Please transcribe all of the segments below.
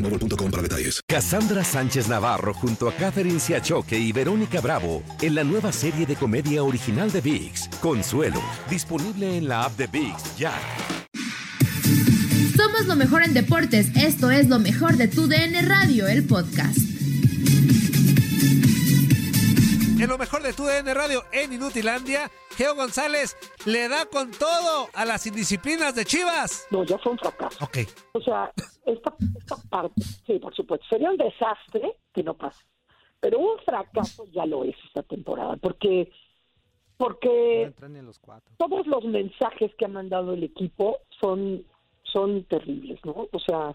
boostmobile.com para detalles. Cassandra Sánchez Navarro junto a Catherine Siachoque y Verónica Bravo en la nueva serie de comedia original de VIX, Consuelo, disponible en la app de VIX ya. Somos lo mejor en deportes. Esto es lo mejor de tu DN Radio, el podcast. En lo mejor de tu DN Radio en Inutilandia, Geo González le da con todo a las indisciplinas de Chivas. No, ya fue un fracaso. Ok. O sea, esta, esta parte, sí, por supuesto, sería un desastre que no pase. Pero un fracaso ya lo es esta temporada, porque porque todos los mensajes que ha mandado el equipo son son terribles, ¿no? O sea,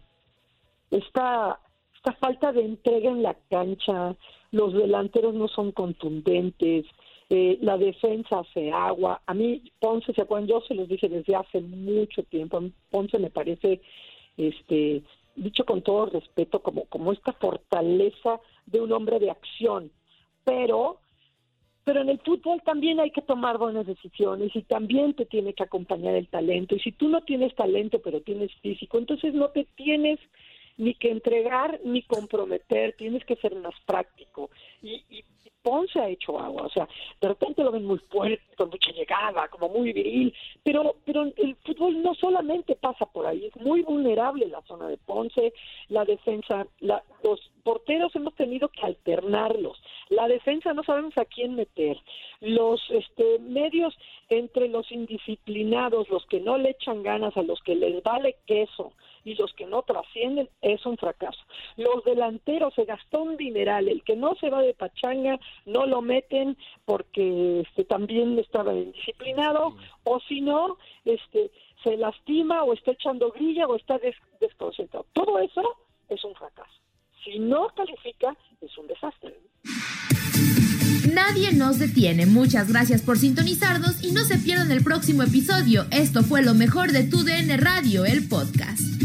esta esta falta de entrega en la cancha, los delanteros no son contundentes, eh, la defensa hace agua. A mí, Ponce, ¿se acuerdan? Yo se los dije desde hace mucho tiempo. Ponce me parece, este, dicho con todo respeto, como, como esta fortaleza de un hombre de acción. Pero, pero en el fútbol también hay que tomar buenas decisiones y también te tiene que acompañar el talento. Y si tú no tienes talento, pero tienes físico, entonces no te tienes ni que entregar ni comprometer, tienes que ser más práctico. Y, y, Ponce ha hecho agua, o sea, de repente lo ven muy fuerte, con mucha llegada, como muy viril, pero, pero el fútbol no solamente pasa por ahí, es muy vulnerable la zona de Ponce, la defensa, la, los porteros hemos tenido que alternarlos, la defensa no sabemos a quién meter, los este, medios entre los indisciplinados, los que no le echan ganas, a los que les vale queso y los que no trascienden, es un fracaso. Los delanteros se gastó un dineral, el que no se va de pachanga no lo meten porque este, también estaba indisciplinado o si no, este, se lastima o está echando grilla o está des desconcentrado. Todo eso es un fracaso. Si no califica, es un desastre. Nadie nos detiene. Muchas gracias por sintonizarnos y no se pierdan el próximo episodio. Esto fue lo mejor de Tu DN Radio, el podcast.